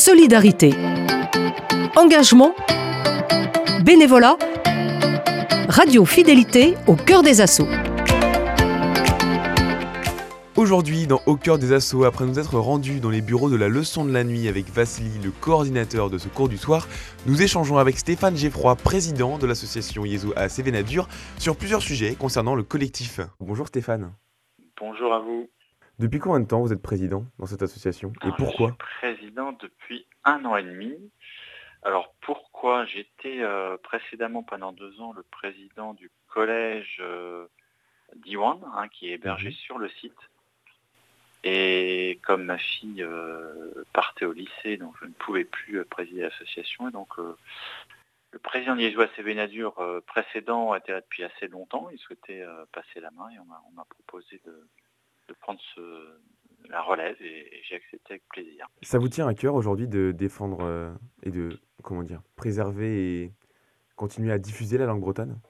solidarité, engagement, bénévolat, radio fidélité au cœur des assauts. Aujourd'hui, dans Au cœur des assauts, après nous être rendus dans les bureaux de la leçon de la nuit avec Vassili, le coordinateur de ce cours du soir, nous échangeons avec Stéphane Geffroy, président de l'association Yezo à Cévenadur, sur plusieurs sujets concernant le collectif. Bonjour Stéphane. Bonjour à vous. Depuis combien de temps vous êtes président dans cette association et pourquoi Je suis président depuis un an et demi. Alors pourquoi J'étais euh, précédemment pendant deux ans le président du collège euh, Diwan, hein, qui est hébergé Mhm. sur le site. Et comme ma fille euh, partait au lycée, donc je ne pouvais plus présider l'association. Et donc le président liégeois Sévénadur précédent était là depuis assez longtemps. Il souhaitait passer la main et on m'a proposé de, de prendre ce- la relève et, et j'ai accepté avec plaisir. Ça vous tient à cœur aujourd'hui de défendre euh, et de, comment dire, préserver et continuer à diffuser la langue bretonne?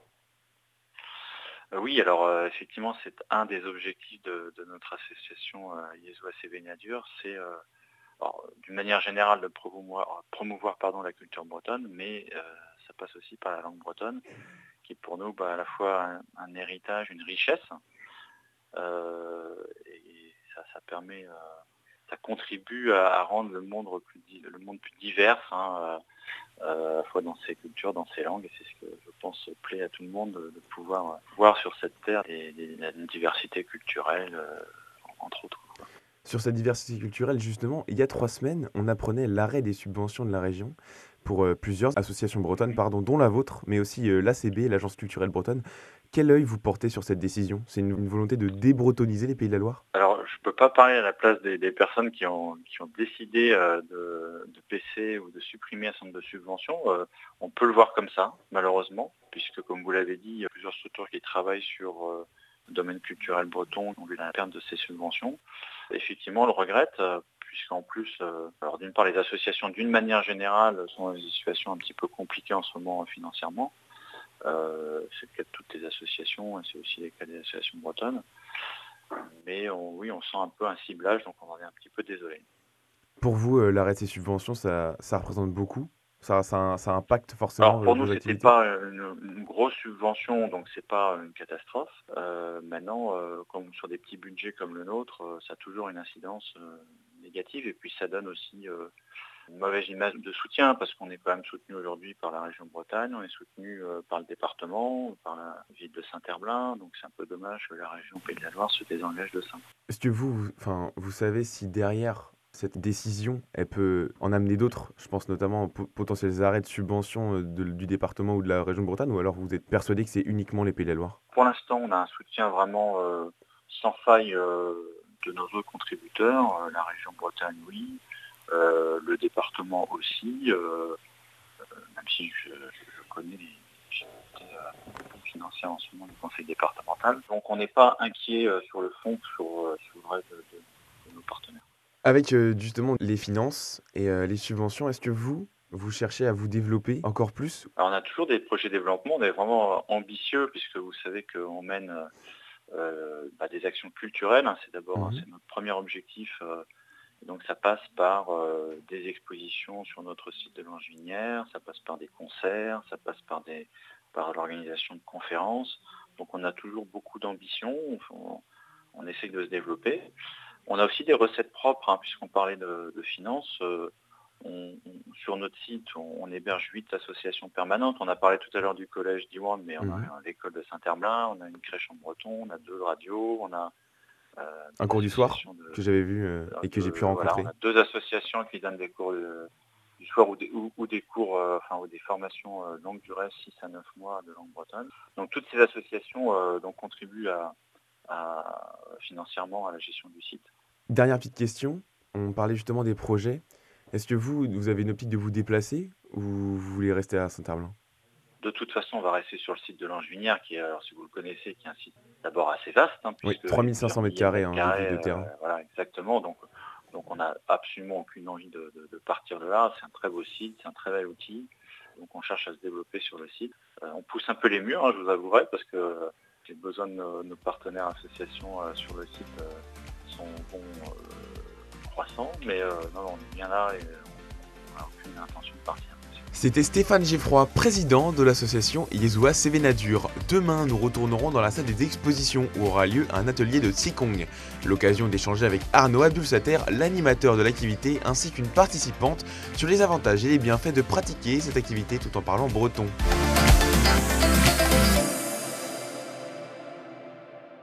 Euh, Oui, alors euh, effectivement, c'est un des objectifs de, de notre association euh, Yezoua Sévénadur, c'est euh, d'une manière générale de promouvoir, promouvoir pardon, la culture bretonne, mais ça passe aussi par la langue bretonne, qui est pour nous bah, à la fois un, un héritage, une richesse, et ça, permet, euh, ça contribue à, rendre le monde plus, divers, hein, euh, euh, à la fois dans ses cultures, dans ses langues, et c'est ce que je pense plaît à tout le monde de, pouvoir voir sur cette terre une diversité culturelle, euh, entre autres. Sur cette diversité culturelle, justement, il y a trois semaines, on apprenait l'arrêt des subventions de la région pour euh, plusieurs associations bretonnes, pardon, dont la vôtre, mais aussi euh, l'ACB, l'Agence culturelle bretonne. Quel œil vous portez sur cette décision? C'est une, volonté de débretoniser les Pays de la Loire? Alors, je ne peux pas parler à la place des, personnes qui ont, décidé euh, de, de baisser ou de supprimer un centre de subvention. Euh, on peut le voir comme ça, malheureusement, puisque, comme vous l'avez dit, il y a plusieurs structures qui travaillent sur domaine culturel breton, ont vu la perte de ces subventions. Effectivement, on le regrette, euh, puisqu'en plus, euh, alors d'une part, les associations, d'une manière générale, sont dans une situation un petit peu compliquée en ce moment euh, financièrement. C'est le cas de toutes les associations, et c'est aussi le cas des associations bretonnes. Mais oui, on sent un peu un ciblage, donc on en est un petit peu désolé. Pour vous, l'arrêt de ces subventions, ça représente beaucoup? Ça, ça, ça impacte forcément Alors pour nous, c'était activités pas une, une grosse subvention, donc c'est pas une catastrophe. Euh, maintenant, euh, comme sur des petits budgets comme le nôtre, euh, ça a toujours une incidence négative, et puis ça donne aussi une mauvaise image de soutien, parce qu'on est quand même soutenu aujourd'hui par la région Bretagne, on est soutenu par le département, par la ville de Saint-Herblain, donc c'est un peu dommage que la région Pays de la Loire se désengage de ça. Est-ce que vous, vous- enfin, vous savez si derrière cette décision, elle peut en amener d'autres Je pense notamment aux po- potentiels arrêts de subventions euh, de- du département ou de la région de Bretagne, ou alors vous êtes persuadé que c'est uniquement les Pays de la Loire Pour l'instant, on a un soutien vraiment euh, sans faille euh, de nos autres contributeurs, la région Bretagne, oui, le département aussi, même si je, connais les financières en ce moment du conseil départemental. Donc on n'est pas inquiet sur le fond, sur, le reste de nos partenaires. Avec euh, justement les finances et euh, les subventions, est-ce que vous, vous cherchez à vous développer encore plus Alors on a toujours des projets de développement, on est vraiment ambitieux puisque vous savez qu'on mène euh, bah, des actions culturelles. hein. C'est d'abord c'est notre premier objectif. euh, donc ça passe par euh, des expositions sur notre site de Langevinière, ça passe par des concerts, ça passe par des par l'organisation de conférences. Donc on a toujours beaucoup d'ambition, on, on essaye de se développer. On a aussi des recettes propres, hein, puisqu'on parlait de, de finances. euh, on- on- sur notre site, on, on héberge huit associations permanentes. On a parlé tout à l'heure du collège d'Iwan, mais on Mhm. a l'école de Saint-Herblain, on a une crèche en breton, on a deux radios, on a euh, Un cours du soir de- que j'avais vu euh, et que j'ai pu voilà, rencontrer on a deux associations qui donnent des cours de- du soir ou des, ou, ou des cours, euh, enfin ou des formations longue durée, 6 à 9 mois de langue bretonne. Donc toutes ces associations donc, contribuent à, à- financièrement à la gestion du site. Dernière petite question, on parlait justement des projets. Est-ce que vous, vous avez une optique de vous déplacer ou vous voulez rester à Saint-Herblain De toute façon, on va rester sur le site de Langevinière, qui est, alors si vous le connaissez, qui est un site d'abord assez vaste. hein, Oui, puisque 3500 mètres carrés, hein, de de euh, terrain. voilà, exactement. Donc, donc on n'a absolument aucune envie de, de- de partir de là. C'est un très beau site, c'est un très bel outil. Donc on cherche à se développer sur le site. Euh, on pousse un peu les murs, hein, je vous avouerai, parce que euh, j'ai besoin de nos, nos partenaires associations euh, sur le site C'était Stéphane Geffroy, président de l'association Yezua Sévénadur. Demain, nous retournerons dans la salle des expositions où aura lieu un atelier de Qigong. L'occasion d'échanger avec Arnaud Abdulsater, l'animateur de l'activité, ainsi qu'une participante sur les avantages et les bienfaits de pratiquer cette activité tout en parlant breton.